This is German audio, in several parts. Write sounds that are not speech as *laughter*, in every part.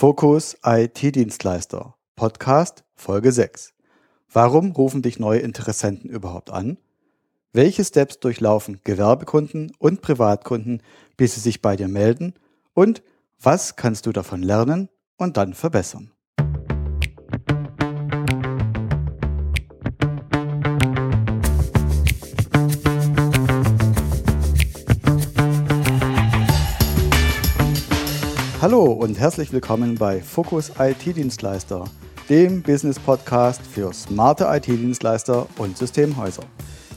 Fokus IT-Dienstleister, Podcast Folge 6. Warum rufen dich neue Interessenten überhaupt an? Welche Steps durchlaufen Gewerbekunden und Privatkunden, bis sie sich bei dir melden? Und was kannst du davon lernen und dann verbessern? Hallo und herzlich willkommen bei Fokus IT-Dienstleister, dem Business-Podcast für smarte IT-Dienstleister und Systemhäuser.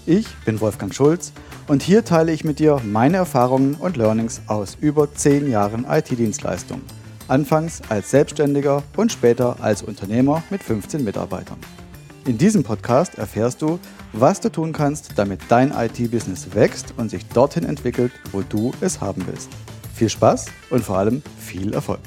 Ich bin Wolfgang Schulz und hier teile ich mit dir meine Erfahrungen und Learnings aus über 10 Jahren IT-Dienstleistung. Anfangs als Selbstständiger und später als Unternehmer mit 15 Mitarbeitern. In diesem Podcast erfährst du, was du tun kannst, damit dein IT-Business wächst und sich dorthin entwickelt, wo du es haben willst. Viel Spaß und vor allem viel Erfolg.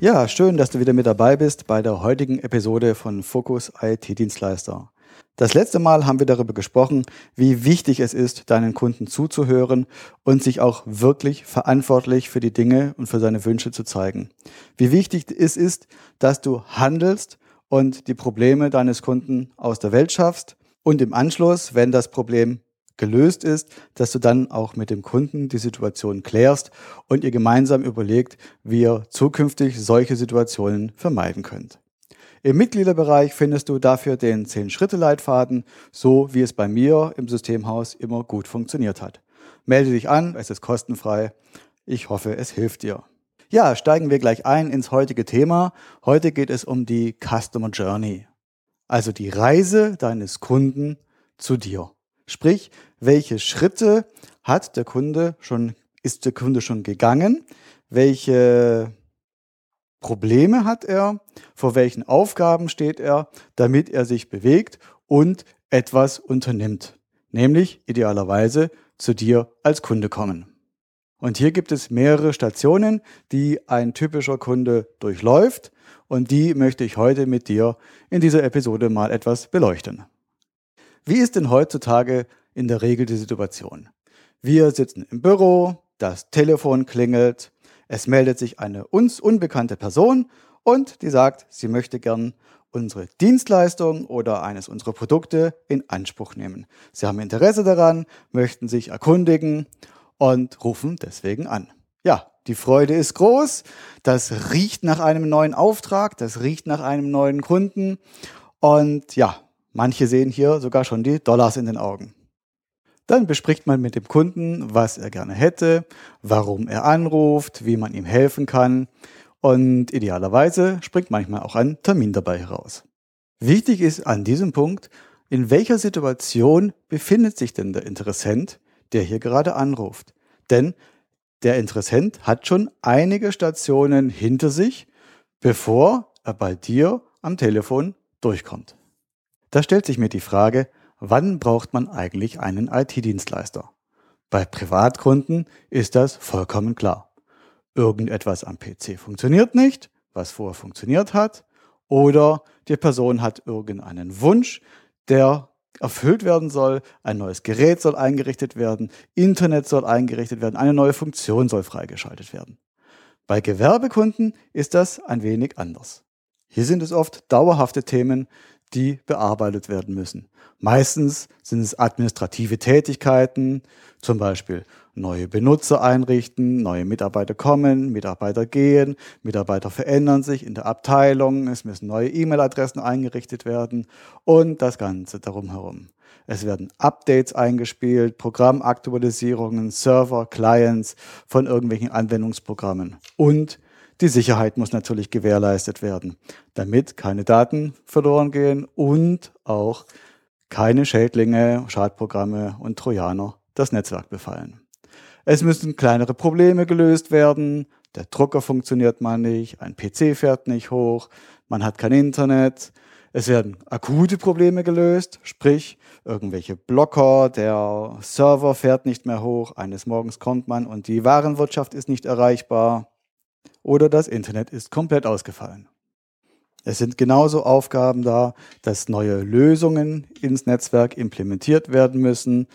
Ja, schön, dass du wieder mit dabei bist bei der heutigen Episode von Focus IT Dienstleister. Das letzte Mal haben wir darüber gesprochen, wie wichtig es ist, deinen Kunden zuzuhören und sich auch wirklich verantwortlich für die Dinge und für seine Wünsche zu zeigen. Wie wichtig es ist, dass du handelst und die Probleme deines Kunden aus der Welt schaffst und im Anschluss, wenn das Problem gelöst ist, dass du dann auch mit dem Kunden die Situation klärst und ihr gemeinsam überlegt, wie ihr zukünftig solche Situationen vermeiden könnt. Im Mitgliederbereich findest du dafür den 10-Schritte-Leitfaden, so wie es bei mir im Systemhaus immer gut funktioniert hat. Melde dich an, es ist kostenfrei. Ich hoffe, es hilft dir. Ja, steigen wir gleich ein ins heutige Thema. Heute geht es um die Customer Journey, also die Reise deines Kunden zu dir. Sprich, welche Schritte hat der Kunde schon, ist der Kunde schon gegangen? Welche Probleme hat er? Vor welchen Aufgaben steht er, damit er sich bewegt und etwas unternimmt? Nämlich idealerweise zu dir als Kunde kommen. Und hier gibt es mehrere Stationen, die ein typischer Kunde durchläuft und die möchte ich heute mit dir in dieser Episode mal etwas beleuchten. Wie ist denn heutzutage in der Regel die Situation? Wir sitzen im Büro, das Telefon klingelt, es meldet sich eine uns unbekannte Person und die sagt, sie möchte gern unsere Dienstleistung oder eines unserer Produkte in Anspruch nehmen. Sie haben Interesse daran, möchten sich erkundigen und rufen deswegen an. Ja, die Freude ist groß, das riecht nach einem neuen Auftrag, das riecht nach einem neuen Kunden und ja, Manche sehen hier sogar schon die Dollars in den Augen. Dann bespricht man mit dem Kunden, was er gerne hätte, warum er anruft, wie man ihm helfen kann und idealerweise springt manchmal auch ein Termin dabei heraus. Wichtig ist an diesem Punkt, in welcher Situation befindet sich denn der Interessent, der hier gerade anruft? Denn der Interessent hat schon einige Stationen hinter sich, bevor er bei dir am Telefon durchkommt. Da stellt sich mir die Frage, wann braucht man eigentlich einen IT-Dienstleister? Bei Privatkunden ist das vollkommen klar. Irgendetwas am PC funktioniert nicht, was vorher funktioniert hat, oder die Person hat irgendeinen Wunsch, der erfüllt werden soll, ein neues Gerät soll eingerichtet werden, Internet soll eingerichtet werden, eine neue Funktion soll freigeschaltet werden. Bei Gewerbekunden ist das ein wenig anders. Hier sind es oft dauerhafte Themen, die bearbeitet werden müssen. Meistens sind es administrative Tätigkeiten, zum Beispiel neue Benutzer einrichten, neue Mitarbeiter kommen, Mitarbeiter gehen, Mitarbeiter verändern sich in der Abteilung, es müssen neue E-Mail-Adressen eingerichtet werden und das Ganze darum herum. Es werden Updates eingespielt, Programmaktualisierungen, Server, Clients von irgendwelchen Anwendungsprogrammen und die Sicherheit muss natürlich gewährleistet werden, damit keine Daten verloren gehen und auch keine Schädlinge, Schadprogramme und Trojaner das Netzwerk befallen. Es müssen kleinere Probleme gelöst werden. Der Drucker funktioniert mal nicht, ein PC fährt nicht hoch, man hat kein Internet. Es werden akute Probleme gelöst, sprich irgendwelche Blocker, der Server fährt nicht mehr hoch, eines Morgens kommt man und die Warenwirtschaft ist nicht erreichbar oder das Internet ist komplett ausgefallen. Es sind genauso Aufgaben da, dass neue Lösungen ins Netzwerk implementiert werden müssen.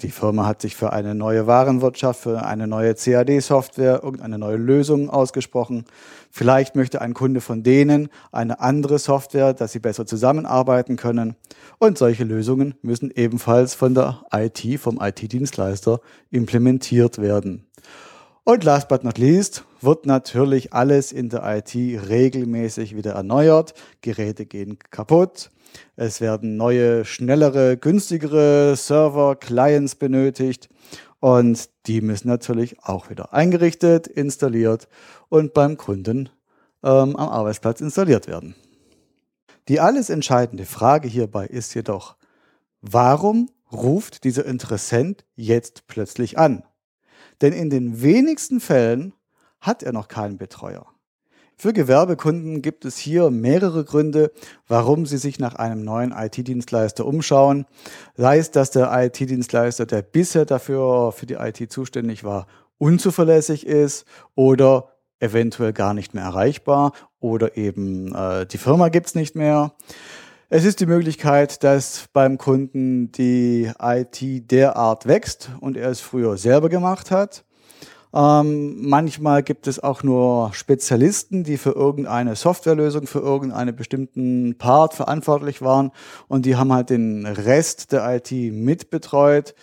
Die Firma hat sich für eine neue Warenwirtschaft, für eine neue CAD-Software, irgendeine neue Lösung ausgesprochen. Vielleicht möchte ein Kunde von denen eine andere Software, dass sie besser zusammenarbeiten können. Und solche Lösungen müssen ebenfalls von der IT, vom IT-Dienstleister implementiert werden. Und last but not least wird natürlich alles in der IT regelmäßig wieder erneuert. Geräte gehen kaputt. Es werden neue, schnellere, günstigere Server, Clients benötigt. Und die müssen natürlich auch wieder eingerichtet, installiert und beim Kunden ähm, am Arbeitsplatz installiert werden. Die alles entscheidende Frage hierbei ist jedoch, warum ruft dieser Interessent jetzt plötzlich an? Denn in den wenigsten Fällen hat er noch keinen Betreuer. Für Gewerbekunden gibt es hier mehrere Gründe, warum sie sich nach einem neuen IT-Dienstleister umschauen. Sei es, dass der IT-Dienstleister, der bisher dafür für die IT zuständig war, unzuverlässig ist oder eventuell gar nicht mehr erreichbar oder eben äh, die Firma gibt's nicht mehr. Es ist die Möglichkeit, dass beim Kunden die IT derart wächst und er es früher selber gemacht hat. Ähm, manchmal gibt es auch nur Spezialisten, die für irgendeine Softwarelösung, für irgendeinen bestimmten Part verantwortlich waren und die haben halt den Rest der IT mitbetreut,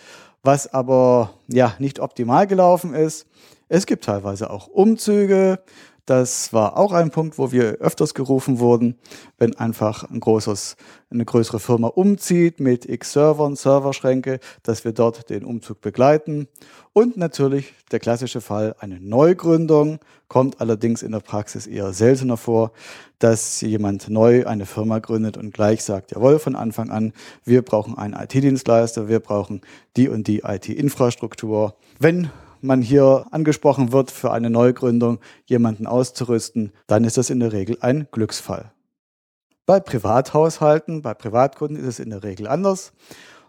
was aber ja nicht optimal gelaufen ist. Es gibt teilweise auch Umzüge, das war auch ein Punkt, wo wir öfters gerufen wurden, wenn einfach ein großes, eine größere Firma umzieht mit x Servern, Serverschränke, dass wir dort den Umzug begleiten. Und natürlich der klassische Fall, eine Neugründung, kommt allerdings in der Praxis eher seltener vor, dass jemand neu eine Firma gründet und gleich sagt, jawohl, von Anfang an, wir brauchen einen IT-Dienstleister, wir brauchen die und die IT-Infrastruktur. Wenn man hier angesprochen wird, für eine Neugründung jemanden auszurüsten, dann ist das in der Regel ein Glücksfall. Bei Privathaushalten, bei Privatkunden ist es in der Regel anders.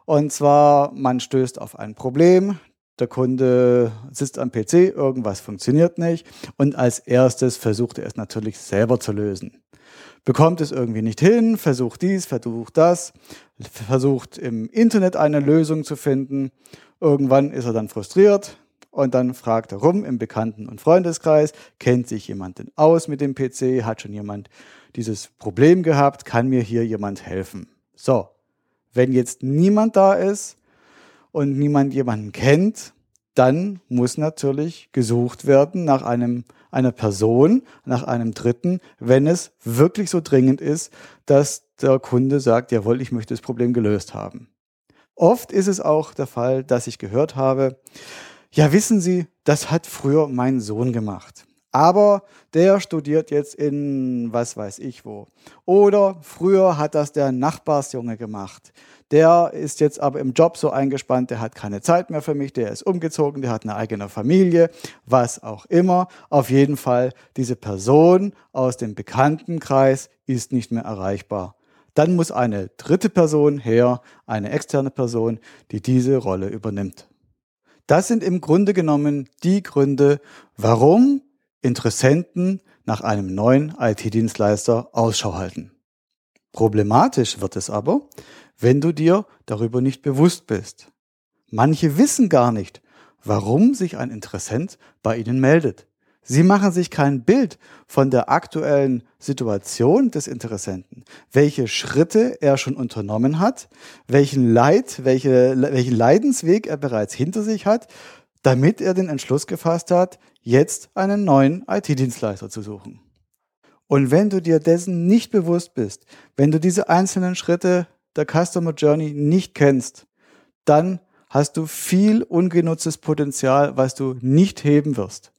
Und zwar, man stößt auf ein Problem, der Kunde sitzt am PC, irgendwas funktioniert nicht und als erstes versucht er es natürlich selber zu lösen. Bekommt es irgendwie nicht hin, versucht dies, versucht das, versucht im Internet eine Lösung zu finden. Irgendwann ist er dann frustriert, und dann fragt er rum im Bekannten- und Freundeskreis, kennt sich jemand denn aus mit dem PC, hat schon jemand dieses Problem gehabt, kann mir hier jemand helfen? So, wenn jetzt niemand da ist und niemand jemanden kennt, dann muss natürlich gesucht werden nach einem, einer Person, nach einem Dritten, wenn es wirklich so dringend ist, dass der Kunde sagt, jawohl, ich möchte das Problem gelöst haben. Oft ist es auch der Fall, dass ich gehört habe, ja, wissen Sie, das hat früher mein Sohn gemacht. Aber der studiert jetzt in was weiß ich wo. Oder früher hat das der Nachbarsjunge gemacht. Der ist jetzt aber im Job so eingespannt, der hat keine Zeit mehr für mich, der ist umgezogen, der hat eine eigene Familie, was auch immer. Auf jeden Fall, diese Person aus dem Bekanntenkreis ist nicht mehr erreichbar. Dann muss eine dritte Person her, eine externe Person, die diese Rolle übernimmt. Das sind im Grunde genommen die Gründe, warum Interessenten nach einem neuen IT-Dienstleister Ausschau halten. Problematisch wird es aber, wenn du dir darüber nicht bewusst bist. Manche wissen gar nicht, warum sich ein Interessent bei ihnen meldet. Sie machen sich kein Bild von der aktuellen Situation des Interessenten, welche Schritte er schon unternommen hat, welchen Leid, welche, welchen Leidensweg er bereits hinter sich hat, damit er den Entschluss gefasst hat, jetzt einen neuen IT-Dienstleister zu suchen. Und wenn du dir dessen nicht bewusst bist, wenn du diese einzelnen Schritte der Customer Journey nicht kennst, dann hast du viel ungenutztes Potenzial, was du nicht heben wirst.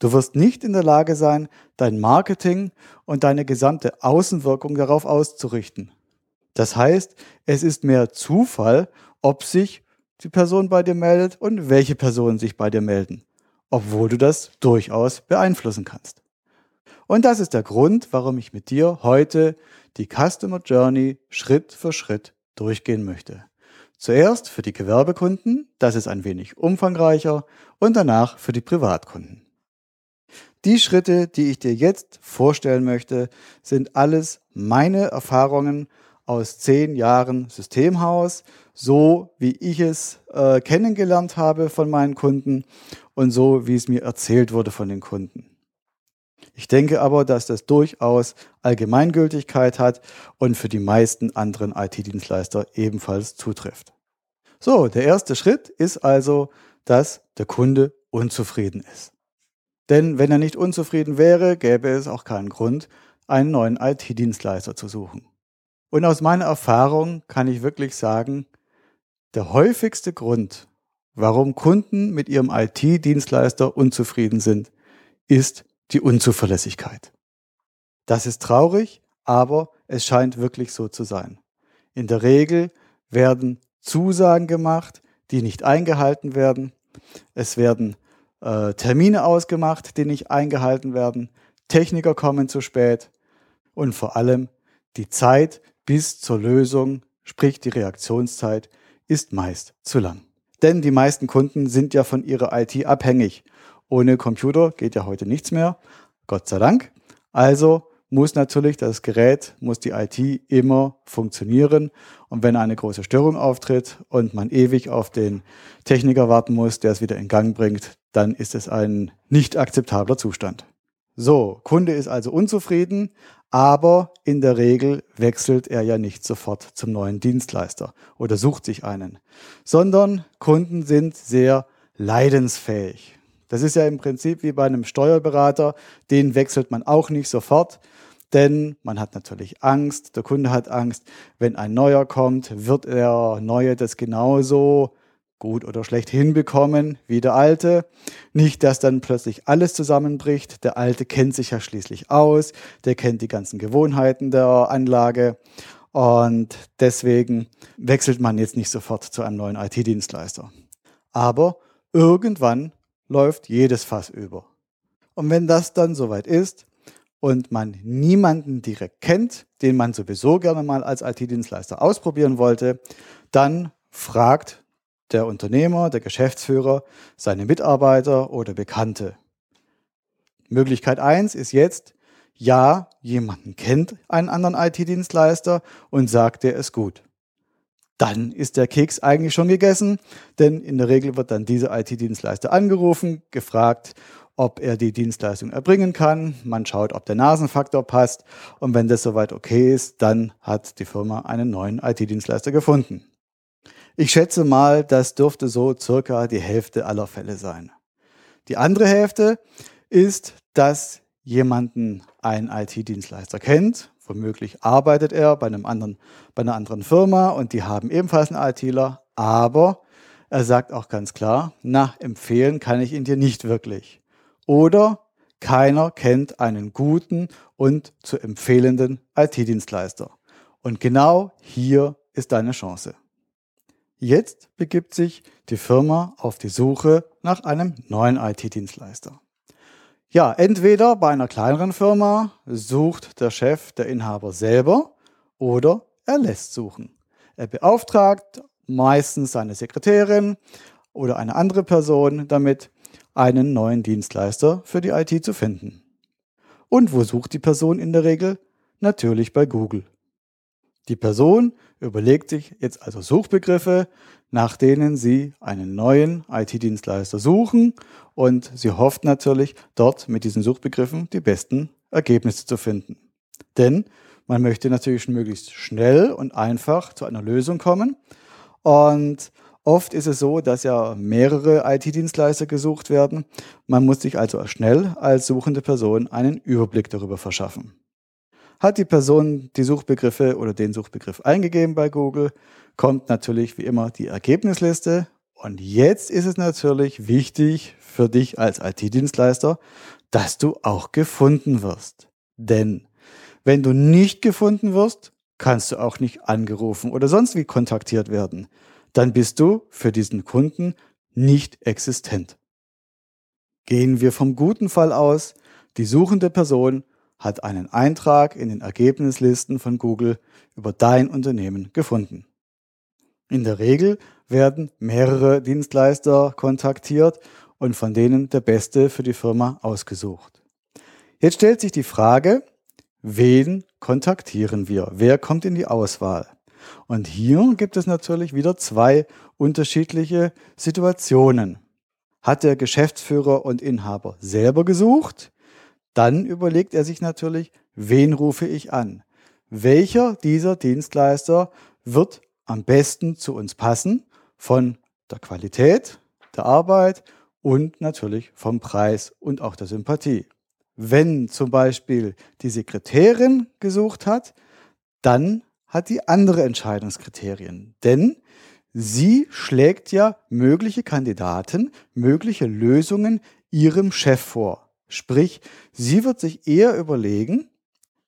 Du wirst nicht in der Lage sein, dein Marketing und deine gesamte Außenwirkung darauf auszurichten. Das heißt, es ist mehr Zufall, ob sich die Person bei dir meldet und welche Personen sich bei dir melden, obwohl du das durchaus beeinflussen kannst. Und das ist der Grund, warum ich mit dir heute die Customer Journey Schritt für Schritt durchgehen möchte. Zuerst für die Gewerbekunden, das ist ein wenig umfangreicher, und danach für die Privatkunden. Die Schritte, die ich dir jetzt vorstellen möchte, sind alles meine Erfahrungen aus zehn Jahren Systemhaus, so wie ich es äh, kennengelernt habe von meinen Kunden und so wie es mir erzählt wurde von den Kunden. Ich denke aber, dass das durchaus Allgemeingültigkeit hat und für die meisten anderen IT-Dienstleister ebenfalls zutrifft. So, der erste Schritt ist also, dass der Kunde unzufrieden ist. Denn wenn er nicht unzufrieden wäre, gäbe es auch keinen Grund, einen neuen IT-Dienstleister zu suchen. Und aus meiner Erfahrung kann ich wirklich sagen, der häufigste Grund, warum Kunden mit ihrem IT-Dienstleister unzufrieden sind, ist die Unzuverlässigkeit. Das ist traurig, aber es scheint wirklich so zu sein. In der Regel werden Zusagen gemacht, die nicht eingehalten werden. Es werden äh, Termine ausgemacht, die nicht eingehalten werden. Techniker kommen zu spät. Und vor allem die Zeit bis zur Lösung, sprich die Reaktionszeit, ist meist zu lang. Denn die meisten Kunden sind ja von ihrer IT abhängig. Ohne Computer geht ja heute nichts mehr. Gott sei Dank. Also muss natürlich das Gerät, muss die IT immer funktionieren. Und wenn eine große Störung auftritt und man ewig auf den Techniker warten muss, der es wieder in Gang bringt, dann ist es ein nicht akzeptabler Zustand. So, Kunde ist also unzufrieden, aber in der Regel wechselt er ja nicht sofort zum neuen Dienstleister oder sucht sich einen, sondern Kunden sind sehr leidensfähig. Das ist ja im Prinzip wie bei einem Steuerberater, den wechselt man auch nicht sofort, denn man hat natürlich Angst, der Kunde hat Angst, wenn ein neuer kommt, wird der neue das genauso gut oder schlecht hinbekommen wie der alte. Nicht, dass dann plötzlich alles zusammenbricht. Der alte kennt sich ja schließlich aus, der kennt die ganzen Gewohnheiten der Anlage und deswegen wechselt man jetzt nicht sofort zu einem neuen IT-Dienstleister. Aber irgendwann läuft jedes Fass über. Und wenn das dann soweit ist und man niemanden direkt kennt, den man sowieso gerne mal als IT-Dienstleister ausprobieren wollte, dann fragt der Unternehmer, der Geschäftsführer, seine Mitarbeiter oder Bekannte. Möglichkeit eins ist jetzt, ja, jemanden kennt einen anderen IT-Dienstleister und sagt, der ist gut dann ist der Keks eigentlich schon gegessen, denn in der Regel wird dann dieser IT-Dienstleister angerufen, gefragt, ob er die Dienstleistung erbringen kann. Man schaut, ob der Nasenfaktor passt und wenn das soweit okay ist, dann hat die Firma einen neuen IT-Dienstleister gefunden. Ich schätze mal, das dürfte so circa die Hälfte aller Fälle sein. Die andere Hälfte ist, dass jemanden ein IT-Dienstleister kennt, Womöglich arbeitet er bei, einem anderen, bei einer anderen Firma und die haben ebenfalls einen ITler, aber er sagt auch ganz klar, na, empfehlen kann ich ihn dir nicht wirklich. Oder keiner kennt einen guten und zu empfehlenden IT-Dienstleister. Und genau hier ist deine Chance. Jetzt begibt sich die Firma auf die Suche nach einem neuen IT-Dienstleister. Ja, entweder bei einer kleineren Firma sucht der Chef, der Inhaber selber oder er lässt suchen. Er beauftragt meistens seine Sekretärin oder eine andere Person damit, einen neuen Dienstleister für die IT zu finden. Und wo sucht die Person in der Regel? Natürlich bei Google. Die Person überlegt sich jetzt also Suchbegriffe, nach denen sie einen neuen IT-Dienstleister suchen und sie hofft natürlich, dort mit diesen Suchbegriffen die besten Ergebnisse zu finden. Denn man möchte natürlich möglichst schnell und einfach zu einer Lösung kommen. Und oft ist es so, dass ja mehrere IT-Dienstleister gesucht werden. Man muss sich also schnell als suchende Person einen Überblick darüber verschaffen. Hat die Person die Suchbegriffe oder den Suchbegriff eingegeben bei Google, kommt natürlich wie immer die Ergebnisliste. Und jetzt ist es natürlich wichtig für dich als IT-Dienstleister, dass du auch gefunden wirst. Denn wenn du nicht gefunden wirst, kannst du auch nicht angerufen oder sonst wie kontaktiert werden. Dann bist du für diesen Kunden nicht existent. Gehen wir vom guten Fall aus, die suchende Person hat einen Eintrag in den Ergebnislisten von Google über dein Unternehmen gefunden. In der Regel werden mehrere Dienstleister kontaktiert und von denen der beste für die Firma ausgesucht. Jetzt stellt sich die Frage, wen kontaktieren wir? Wer kommt in die Auswahl? Und hier gibt es natürlich wieder zwei unterschiedliche Situationen. Hat der Geschäftsführer und Inhaber selber gesucht? Dann überlegt er sich natürlich, wen rufe ich an? Welcher dieser Dienstleister wird am besten zu uns passen von der Qualität der Arbeit und natürlich vom Preis und auch der Sympathie. Wenn zum Beispiel die Sekretärin gesucht hat, dann hat die andere Entscheidungskriterien. Denn sie schlägt ja mögliche Kandidaten, mögliche Lösungen ihrem Chef vor. Sprich, sie wird sich eher überlegen,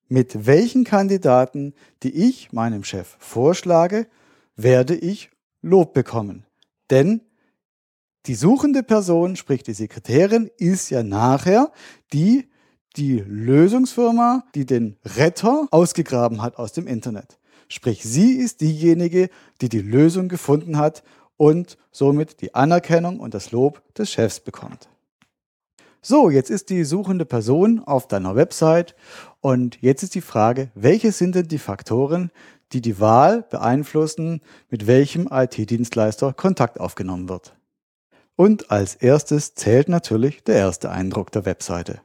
mit welchen Kandidaten, die ich meinem Chef vorschlage, werde ich Lob bekommen. Denn die suchende Person, sprich die Sekretärin, ist ja nachher die, die Lösungsfirma, die den Retter ausgegraben hat aus dem Internet. Sprich, sie ist diejenige, die die Lösung gefunden hat und somit die Anerkennung und das Lob des Chefs bekommt. So, jetzt ist die suchende Person auf deiner Website und jetzt ist die Frage, welche sind denn die Faktoren, die die Wahl beeinflussen, mit welchem IT-Dienstleister Kontakt aufgenommen wird. Und als erstes zählt natürlich der erste Eindruck der Webseite.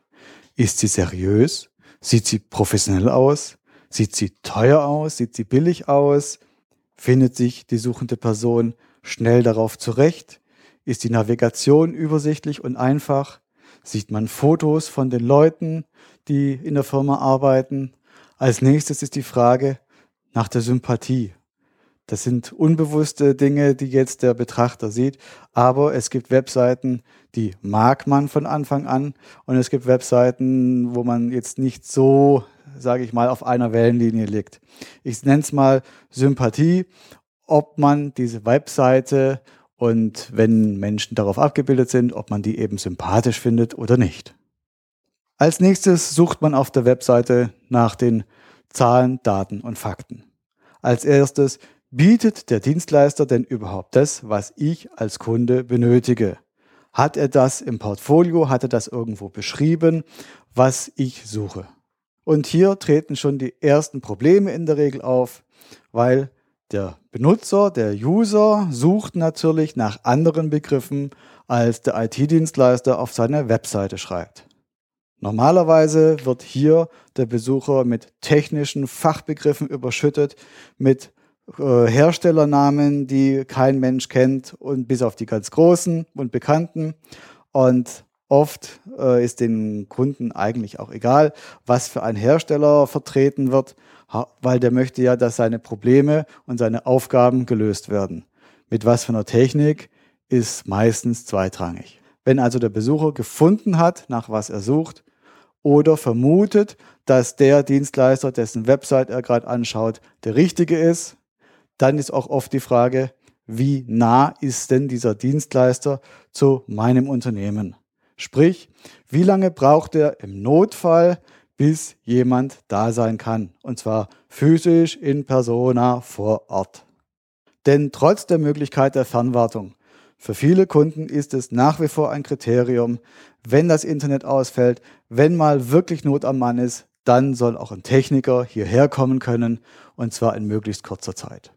Ist sie seriös? Sieht sie professionell aus? Sieht sie teuer aus? Sieht sie billig aus? Findet sich die suchende Person schnell darauf zurecht? Ist die Navigation übersichtlich und einfach? Sieht man Fotos von den Leuten, die in der Firma arbeiten? Als nächstes ist die Frage nach der Sympathie. Das sind unbewusste Dinge, die jetzt der Betrachter sieht. Aber es gibt Webseiten, die mag man von Anfang an. Und es gibt Webseiten, wo man jetzt nicht so, sage ich mal, auf einer Wellenlinie liegt. Ich nenne es mal Sympathie, ob man diese Webseite und wenn Menschen darauf abgebildet sind, ob man die eben sympathisch findet oder nicht. Als nächstes sucht man auf der Webseite nach den Zahlen, Daten und Fakten. Als erstes Bietet der Dienstleister denn überhaupt das, was ich als Kunde benötige? Hat er das im Portfolio? Hat er das irgendwo beschrieben, was ich suche? Und hier treten schon die ersten Probleme in der Regel auf, weil der Benutzer, der User sucht natürlich nach anderen Begriffen, als der IT-Dienstleister auf seiner Webseite schreibt. Normalerweise wird hier der Besucher mit technischen Fachbegriffen überschüttet, mit äh, Herstellernamen, die kein Mensch kennt und bis auf die ganz großen und bekannten. Und oft äh, ist den Kunden eigentlich auch egal, was für ein Hersteller vertreten wird, weil der möchte ja, dass seine Probleme und seine Aufgaben gelöst werden. Mit was für einer Technik ist meistens zweitrangig. Wenn also der Besucher gefunden hat, nach was er sucht, oder vermutet, dass der Dienstleister, dessen Website er gerade anschaut, der richtige ist, dann ist auch oft die Frage, wie nah ist denn dieser Dienstleister zu meinem Unternehmen? Sprich, wie lange braucht er im Notfall, bis jemand da sein kann? Und zwar physisch in persona vor Ort. Denn trotz der Möglichkeit der Fernwartung, für viele Kunden ist es nach wie vor ein Kriterium, wenn das Internet ausfällt, wenn mal wirklich Not am Mann ist, dann soll auch ein Techniker hierher kommen können und zwar in möglichst kurzer Zeit.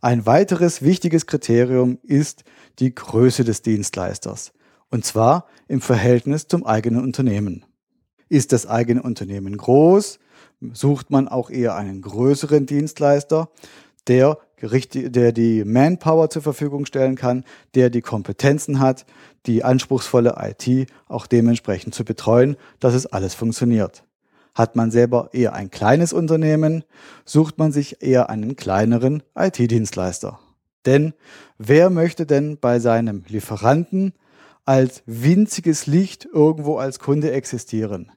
Ein weiteres wichtiges Kriterium ist die Größe des Dienstleisters, und zwar im Verhältnis zum eigenen Unternehmen. Ist das eigene Unternehmen groß, sucht man auch eher einen größeren Dienstleister, der, der die Manpower zur Verfügung stellen kann, der die Kompetenzen hat, die anspruchsvolle IT auch dementsprechend zu betreuen, dass es alles funktioniert. Hat man selber eher ein kleines Unternehmen, sucht man sich eher einen kleineren IT-Dienstleister. Denn wer möchte denn bei seinem Lieferanten als winziges Licht irgendwo als Kunde existieren?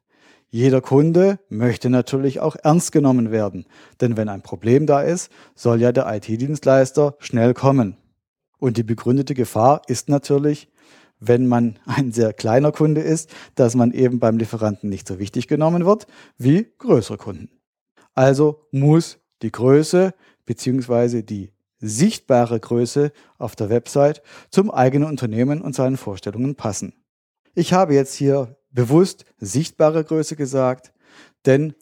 Jeder Kunde möchte natürlich auch ernst genommen werden, denn wenn ein Problem da ist, soll ja der IT-Dienstleister schnell kommen. Und die begründete Gefahr ist natürlich, wenn man *laughs* ein sehr kleiner Kunde ist, dass man eben beim Lieferanten nicht so wichtig genommen wird wie größere Kunden. Also muss die Größe bzw. die sichtbare Größe auf der Website zum eigenen Unternehmen und seinen Vorstellungen passen. Ich habe jetzt hier bewusst sichtbare Größe gesagt, denn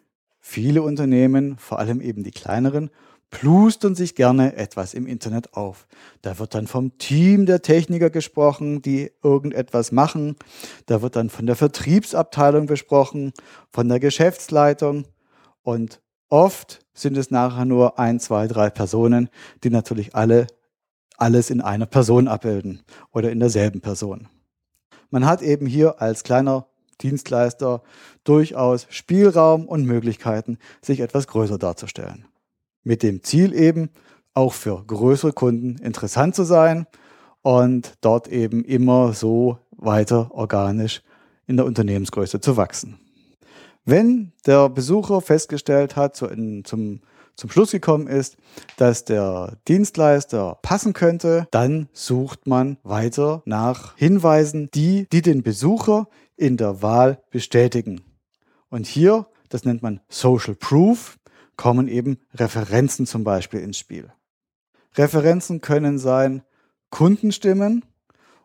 Viele Unternehmen, vor allem eben die kleineren, plustern sich gerne etwas im Internet auf. Da wird dann vom Team der Techniker gesprochen, die irgendetwas machen. Da wird dann von der Vertriebsabteilung besprochen, von der Geschäftsleitung. Und oft sind es nachher nur ein, zwei, drei Personen, die natürlich alle alles in einer Person abbilden oder in derselben Person. Man hat eben hier als kleiner Dienstleister durchaus Spielraum und Möglichkeiten, sich etwas größer darzustellen mit dem Ziel eben, auch für größere Kunden interessant zu sein und dort eben immer so weiter organisch in der Unternehmensgröße zu wachsen. Wenn der Besucher festgestellt hat, so in, zum, zum Schluss gekommen ist, dass der Dienstleister passen könnte, dann sucht man weiter nach Hinweisen, die, die den Besucher in der Wahl bestätigen. Und hier, das nennt man Social Proof, kommen eben Referenzen zum Beispiel ins Spiel. Referenzen können sein Kundenstimmen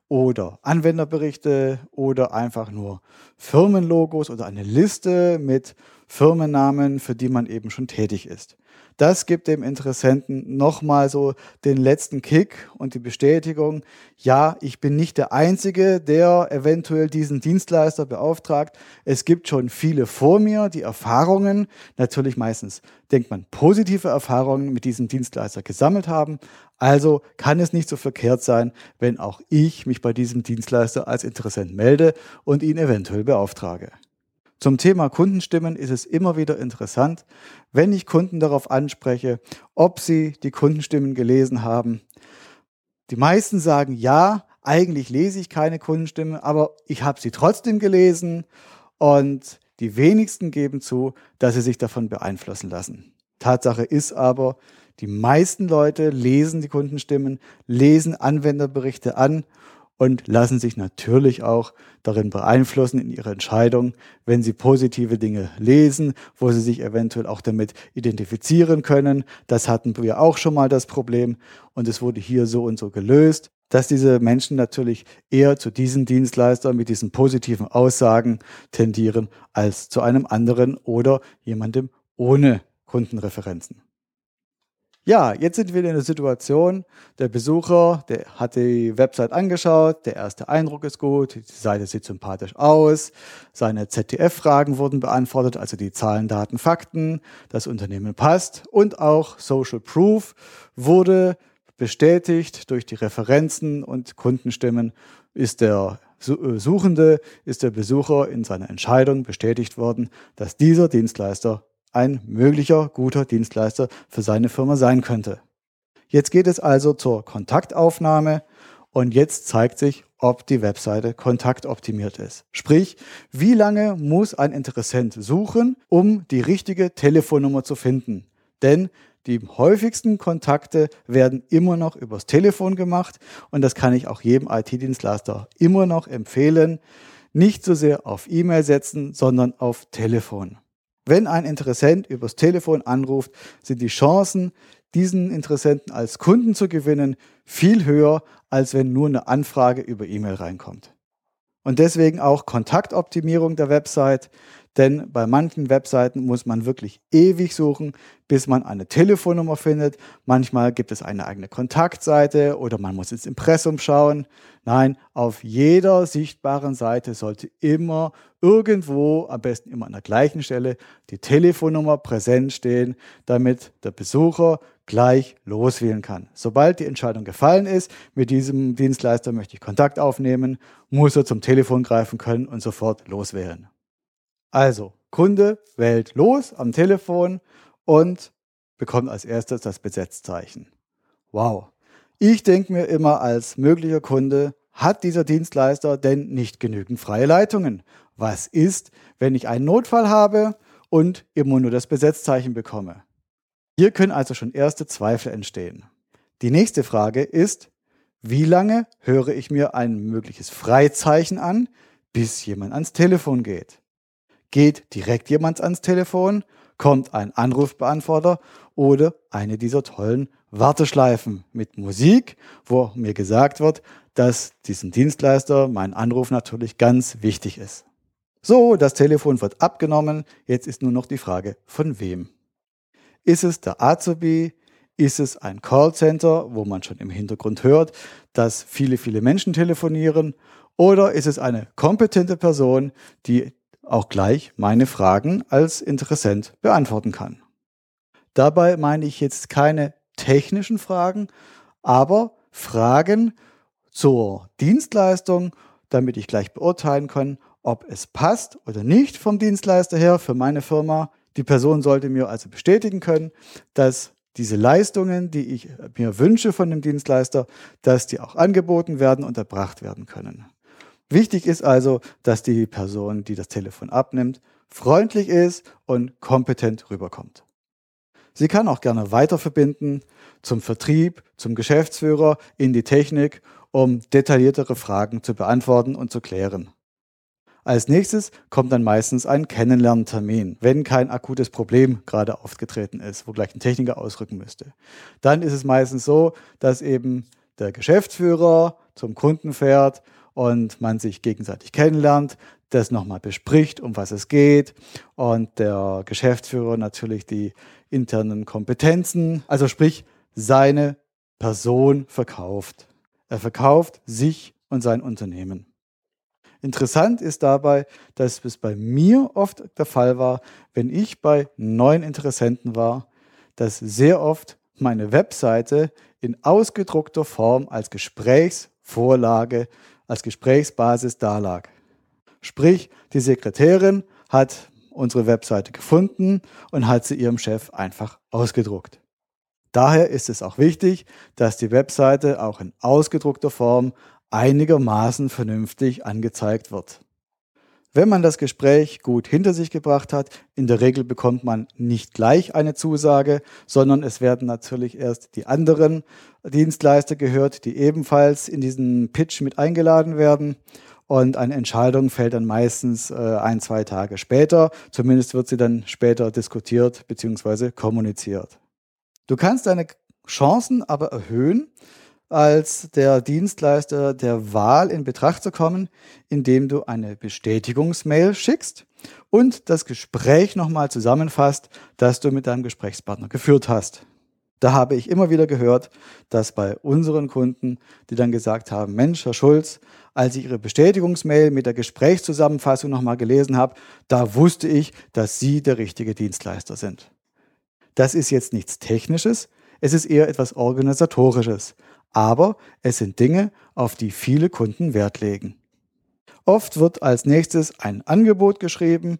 oder Anwenderberichte oder einfach nur Firmenlogos oder eine Liste mit Firmennamen, für die man eben schon tätig ist. Das gibt dem Interessenten nochmal so den letzten Kick und die Bestätigung, ja, ich bin nicht der Einzige, der eventuell diesen Dienstleister beauftragt. Es gibt schon viele vor mir, die Erfahrungen, natürlich meistens denkt man positive Erfahrungen mit diesem Dienstleister gesammelt haben. Also kann es nicht so verkehrt sein, wenn auch ich mich bei diesem Dienstleister als Interessent melde und ihn eventuell beauftrage. Zum Thema Kundenstimmen ist es immer wieder interessant, wenn ich Kunden darauf anspreche, ob sie die Kundenstimmen gelesen haben. Die meisten sagen, ja, eigentlich lese ich keine Kundenstimmen, aber ich habe sie trotzdem gelesen und die wenigsten geben zu, dass sie sich davon beeinflussen lassen. Tatsache ist aber, die meisten Leute lesen die Kundenstimmen, lesen Anwenderberichte an und lassen sich natürlich auch darin beeinflussen in ihrer Entscheidung, wenn sie positive Dinge lesen, wo sie sich eventuell auch damit identifizieren können. Das hatten wir auch schon mal das Problem und es wurde hier so und so gelöst, dass diese Menschen natürlich eher zu diesem Dienstleister mit diesen positiven Aussagen tendieren als zu einem anderen oder jemandem ohne Kundenreferenzen. Ja, jetzt sind wir in der Situation, der Besucher, der hat die Website angeschaut, der erste Eindruck ist gut, die Seite sieht sympathisch aus, seine ZDF-Fragen wurden beantwortet, also die Zahlen, Daten, Fakten, das Unternehmen passt und auch Social Proof wurde bestätigt durch die Referenzen und Kundenstimmen. Ist der äh, Suchende, ist der Besucher in seiner Entscheidung bestätigt worden, dass dieser Dienstleister ein möglicher guter Dienstleister für seine Firma sein könnte. Jetzt geht es also zur Kontaktaufnahme und jetzt zeigt sich, ob die Webseite kontaktoptimiert ist. Sprich, wie lange muss ein Interessent suchen, um die richtige Telefonnummer zu finden? Denn die häufigsten Kontakte werden immer noch übers Telefon gemacht und das kann ich auch jedem IT-Dienstleister immer noch empfehlen. Nicht so sehr auf E-Mail setzen, sondern auf Telefon. Wenn ein Interessent übers Telefon anruft, sind die Chancen, diesen Interessenten als Kunden zu gewinnen, viel höher, als wenn nur eine Anfrage über E-Mail reinkommt. Und deswegen auch Kontaktoptimierung der Website, denn bei manchen Webseiten muss man wirklich ewig suchen, bis man eine Telefonnummer findet. Manchmal gibt es eine eigene Kontaktseite oder man muss ins Impressum schauen. Nein, auf jeder sichtbaren Seite sollte immer irgendwo, am besten immer an der gleichen Stelle, die Telefonnummer präsent stehen, damit der Besucher gleich loswählen kann. Sobald die Entscheidung gefallen ist, mit diesem Dienstleister möchte ich Kontakt aufnehmen, muss er zum Telefon greifen können und sofort loswählen. Also, Kunde wählt los am Telefon und bekommt als erstes das Besetzzeichen. Wow. Ich denke mir immer als möglicher Kunde, hat dieser Dienstleister denn nicht genügend freie Leitungen? Was ist, wenn ich einen Notfall habe und immer nur das Besetzzeichen bekomme? Hier können also schon erste Zweifel entstehen. Die nächste Frage ist, wie lange höre ich mir ein mögliches Freizeichen an, bis jemand ans Telefon geht? Geht direkt jemand ans Telefon? Kommt ein Anrufbeantworter oder eine dieser tollen Warteschleifen mit Musik, wo mir gesagt wird, dass diesem Dienstleister mein Anruf natürlich ganz wichtig ist. So, das Telefon wird abgenommen. Jetzt ist nur noch die Frage, von wem. Ist es der Azubi? Ist es ein Callcenter, wo man schon im Hintergrund hört, dass viele, viele Menschen telefonieren? Oder ist es eine kompetente Person, die auch gleich meine Fragen als Interessent beantworten kann? Dabei meine ich jetzt keine technischen Fragen, aber Fragen zur Dienstleistung, damit ich gleich beurteilen kann, ob es passt oder nicht vom Dienstleister her für meine Firma. Die Person sollte mir also bestätigen können, dass diese Leistungen, die ich mir wünsche von dem Dienstleister, dass die auch angeboten werden und erbracht werden können. Wichtig ist also, dass die Person, die das Telefon abnimmt, freundlich ist und kompetent rüberkommt. Sie kann auch gerne weiterverbinden zum Vertrieb, zum Geschäftsführer, in die Technik, um detailliertere Fragen zu beantworten und zu klären. Als nächstes kommt dann meistens ein Kennenlerntermin, wenn kein akutes Problem gerade aufgetreten ist, wo gleich ein Techniker ausrücken müsste. Dann ist es meistens so, dass eben der Geschäftsführer zum Kunden fährt und man sich gegenseitig kennenlernt, das nochmal bespricht, um was es geht und der Geschäftsführer natürlich die internen Kompetenzen, also sprich seine Person verkauft. Er verkauft sich und sein Unternehmen. Interessant ist dabei, dass es bei mir oft der Fall war, wenn ich bei neuen Interessenten war, dass sehr oft meine Webseite in ausgedruckter Form als Gesprächsvorlage, als Gesprächsbasis dalag. Sprich, die Sekretärin hat unsere Webseite gefunden und hat sie ihrem Chef einfach ausgedruckt. Daher ist es auch wichtig, dass die Webseite auch in ausgedruckter Form einigermaßen vernünftig angezeigt wird. Wenn man das Gespräch gut hinter sich gebracht hat, in der Regel bekommt man nicht gleich eine Zusage, sondern es werden natürlich erst die anderen Dienstleister gehört, die ebenfalls in diesen Pitch mit eingeladen werden. Und eine Entscheidung fällt dann meistens äh, ein, zwei Tage später. Zumindest wird sie dann später diskutiert bzw. kommuniziert. Du kannst deine Chancen aber erhöhen, als der Dienstleister der Wahl in Betracht zu kommen, indem du eine Bestätigungsmail schickst und das Gespräch nochmal zusammenfasst, das du mit deinem Gesprächspartner geführt hast. Da habe ich immer wieder gehört, dass bei unseren Kunden, die dann gesagt haben, Mensch, Herr Schulz, als ich Ihre Bestätigungsmail mit der Gesprächszusammenfassung nochmal gelesen habe, da wusste ich, dass Sie der richtige Dienstleister sind. Das ist jetzt nichts Technisches, es ist eher etwas Organisatorisches aber es sind Dinge, auf die viele Kunden Wert legen. Oft wird als nächstes ein Angebot geschrieben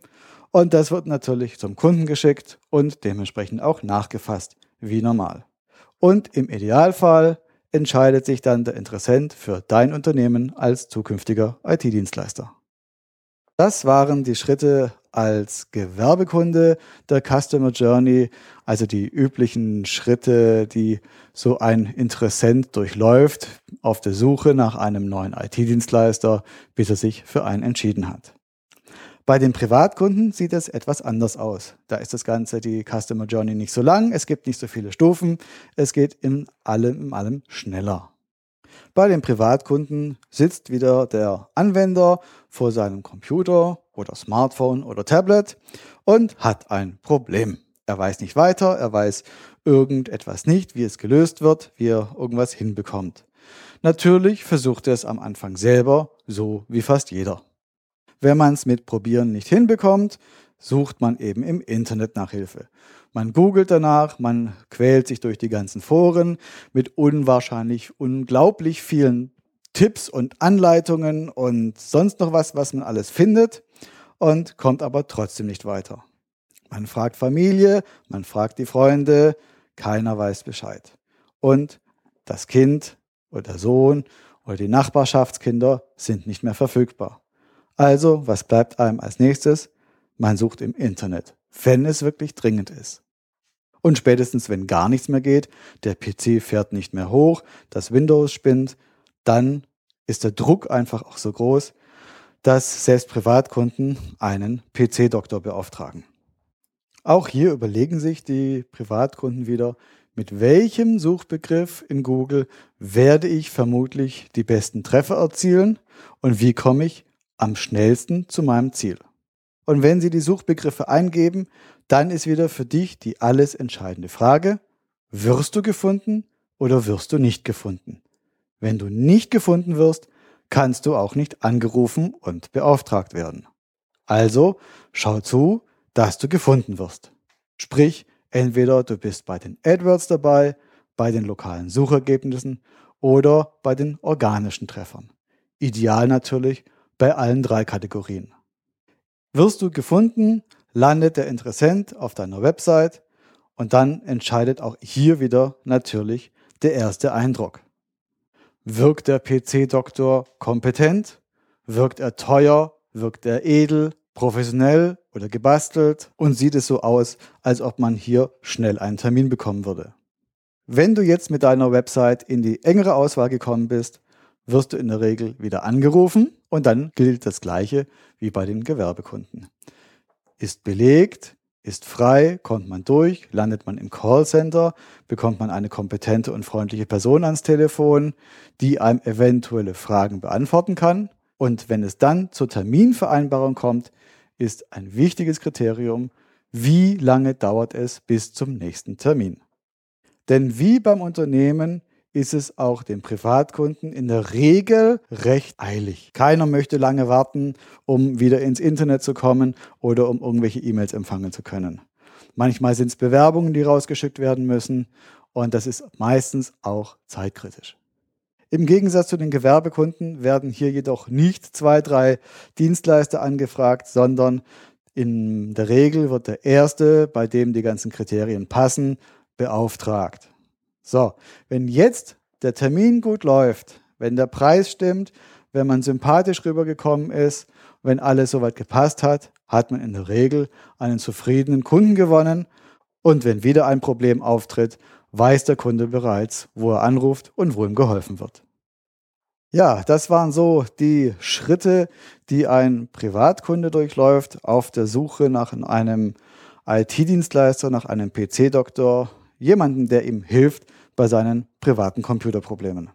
und das wird natürlich zum Kunden geschickt und dementsprechend auch nachgefasst, wie normal. Und im Idealfall entscheidet sich dann der Interessent für dein Unternehmen als zukünftiger IT-Dienstleister. Das waren die Schritte als Gewerbekunde der Customer Journey, also die üblichen Schritte, die so ein Interessent durchläuft auf der Suche nach einem neuen IT-Dienstleister, bis er sich für einen entschieden hat. Bei den Privatkunden sieht es etwas anders aus. Da ist das Ganze, die Customer Journey nicht so lang, es gibt nicht so viele Stufen, es geht in allem, in allem schneller. Bei den Privatkunden sitzt wieder der Anwender vor seinem Computer oder Smartphone oder Tablet und hat ein Problem. Er weiß nicht weiter, er weiß irgendetwas nicht, wie es gelöst wird, wie er irgendwas hinbekommt. Natürlich versucht er es am Anfang selber, so wie fast jeder. Wenn man es mit Probieren nicht hinbekommt, sucht man eben im Internet nach Hilfe. Man googelt danach, man quält sich durch die ganzen Foren mit unwahrscheinlich unglaublich vielen Tipps und Anleitungen und sonst noch was, was man alles findet und kommt aber trotzdem nicht weiter. Man fragt Familie, man fragt die Freunde, keiner weiß Bescheid. Und das Kind oder der Sohn oder die Nachbarschaftskinder sind nicht mehr verfügbar. Also, was bleibt einem als nächstes? Man sucht im Internet, wenn es wirklich dringend ist. Und spätestens, wenn gar nichts mehr geht, der PC fährt nicht mehr hoch, das Windows spinnt, dann ist der Druck einfach auch so groß, dass selbst Privatkunden einen PC-Doktor beauftragen. Auch hier überlegen sich die Privatkunden wieder, mit welchem Suchbegriff in Google werde ich vermutlich die besten Treffer erzielen und wie komme ich am schnellsten zu meinem Ziel. Und wenn Sie die Suchbegriffe eingeben, dann ist wieder für dich die alles entscheidende Frage, wirst du gefunden oder wirst du nicht gefunden? Wenn du nicht gefunden wirst, kannst du auch nicht angerufen und beauftragt werden. Also schau zu, dass du gefunden wirst. Sprich, entweder du bist bei den AdWords dabei, bei den lokalen Suchergebnissen oder bei den organischen Treffern. Ideal natürlich bei allen drei Kategorien. Wirst du gefunden, landet der Interessent auf deiner Website und dann entscheidet auch hier wieder natürlich der erste Eindruck. Wirkt der PC-Doktor kompetent? Wirkt er teuer? Wirkt er edel, professionell oder gebastelt? Und sieht es so aus, als ob man hier schnell einen Termin bekommen würde? Wenn du jetzt mit deiner Website in die engere Auswahl gekommen bist, wirst du in der Regel wieder angerufen und dann gilt das Gleiche wie bei den Gewerbekunden. Ist belegt, ist frei, kommt man durch, landet man im Callcenter, bekommt man eine kompetente und freundliche Person ans Telefon, die einem eventuelle Fragen beantworten kann. Und wenn es dann zur Terminvereinbarung kommt, ist ein wichtiges Kriterium, wie lange dauert es bis zum nächsten Termin. Denn wie beim Unternehmen ist es auch den Privatkunden in der Regel recht eilig. Keiner möchte lange warten, um wieder ins Internet zu kommen oder um irgendwelche E-Mails empfangen zu können. Manchmal sind es Bewerbungen, die rausgeschickt werden müssen und das ist meistens auch zeitkritisch. Im Gegensatz zu den Gewerbekunden werden hier jedoch nicht zwei, drei Dienstleister angefragt, sondern in der Regel wird der erste, bei dem die ganzen Kriterien passen, beauftragt. So, wenn jetzt der Termin gut läuft, wenn der Preis stimmt, wenn man sympathisch rübergekommen ist, wenn alles soweit gepasst hat, hat man in der Regel einen zufriedenen Kunden gewonnen. Und wenn wieder ein Problem auftritt, weiß der Kunde bereits, wo er anruft und wo ihm geholfen wird. Ja, das waren so die Schritte, die ein Privatkunde durchläuft auf der Suche nach einem IT-Dienstleister, nach einem PC-Doktor, jemanden, der ihm hilft bei seinen privaten Computerproblemen.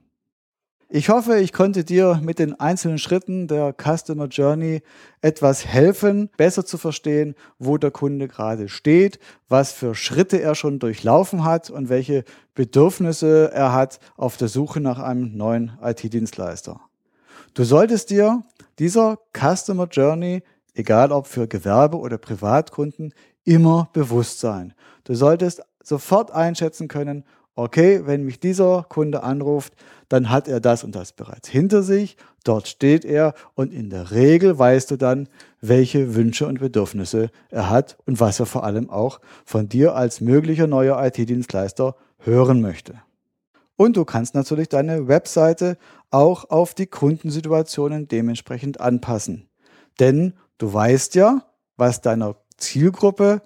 Ich hoffe, ich konnte dir mit den einzelnen Schritten der Customer Journey etwas helfen, besser zu verstehen, wo der Kunde gerade steht, was für Schritte er schon durchlaufen hat und welche Bedürfnisse er hat auf der Suche nach einem neuen IT-Dienstleister. Du solltest dir dieser Customer Journey, egal ob für Gewerbe oder Privatkunden, immer bewusst sein. Du solltest sofort einschätzen können, okay, wenn mich dieser Kunde anruft, dann hat er das und das bereits hinter sich, dort steht er und in der Regel weißt du dann, welche Wünsche und Bedürfnisse er hat und was er vor allem auch von dir als möglicher neuer IT-Dienstleister hören möchte. Und du kannst natürlich deine Webseite auch auf die Kundensituationen dementsprechend anpassen. Denn du weißt ja, was deiner Zielgruppe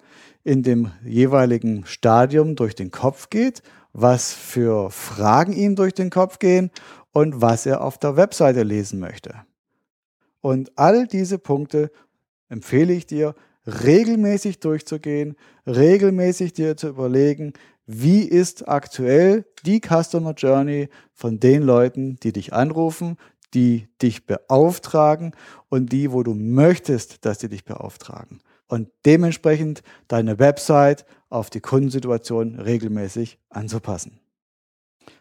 in dem jeweiligen Stadium durch den Kopf geht was für Fragen ihm durch den Kopf gehen und was er auf der Webseite lesen möchte. Und all diese Punkte empfehle ich dir, regelmäßig durchzugehen, regelmäßig dir zu überlegen, wie ist aktuell die Customer Journey von den Leuten, die dich anrufen, die dich beauftragen und die, wo du möchtest, dass sie dich beauftragen. Und dementsprechend deine Website auf die Kundensituation regelmäßig anzupassen.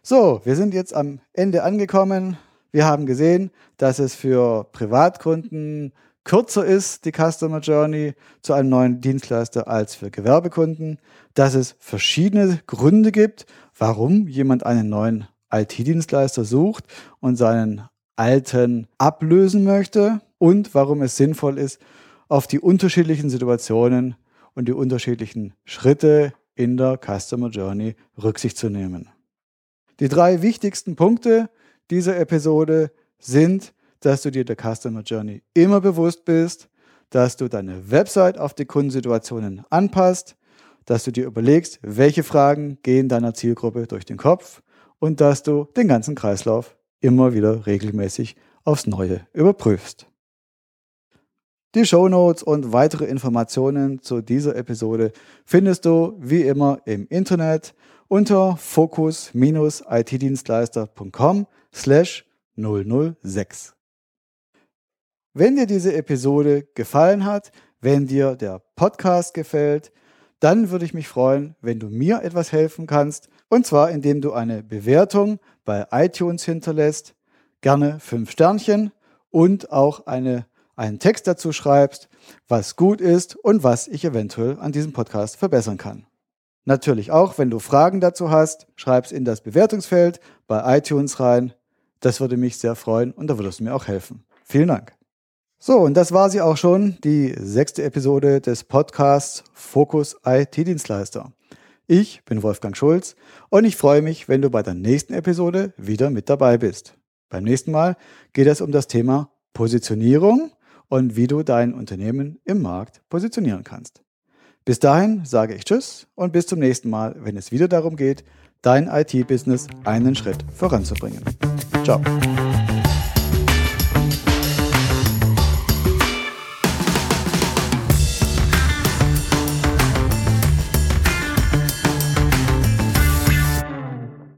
So, wir sind jetzt am Ende angekommen. Wir haben gesehen, dass es für Privatkunden kürzer ist, die Customer Journey zu einem neuen Dienstleister als für Gewerbekunden, dass es verschiedene Gründe gibt, warum jemand einen neuen IT-Dienstleister sucht und seinen alten ablösen möchte und warum es sinnvoll ist, auf die unterschiedlichen Situationen und die unterschiedlichen Schritte in der Customer Journey Rücksicht zu nehmen. Die drei wichtigsten Punkte dieser Episode sind, dass du dir der Customer Journey immer bewusst bist, dass du deine Website auf die Kundensituationen anpasst, dass du dir überlegst, welche Fragen gehen deiner Zielgruppe durch den Kopf und dass du den ganzen Kreislauf immer wieder regelmäßig aufs Neue überprüfst. Die Shownotes und weitere Informationen zu dieser Episode findest du wie immer im Internet unter focus-itdienstleister.com slash 006. Wenn dir diese Episode gefallen hat, Wenn dir der Podcast gefällt, dann würde ich mich freuen, wenn du mir etwas helfen kannst. Und zwar, indem du eine Bewertung bei iTunes hinterlässt, gerne fünf Sternchen und auch eine, einen Text dazu schreibst, was gut ist und was ich eventuell an diesem Podcast verbessern kann. Natürlich auch, wenn du Fragen dazu hast, schreib's in das Bewertungsfeld bei iTunes rein. Das würde mich sehr freuen und da würdest du mir auch helfen. Vielen Dank. So, und das war sie auch schon, die sechste Episode des Podcasts Fokus IT-Dienstleister. Ich bin Wolfgang Schulz und ich freue mich, wenn du bei der nächsten Episode wieder mit dabei bist. Beim nächsten Mal geht es um das Thema Positionierung und wie du dein Unternehmen im Markt positionieren kannst. Bis dahin sage ich Tschüss und bis zum nächsten Mal, wenn es wieder darum geht, dein IT-Business einen Schritt voranzubringen. Ciao.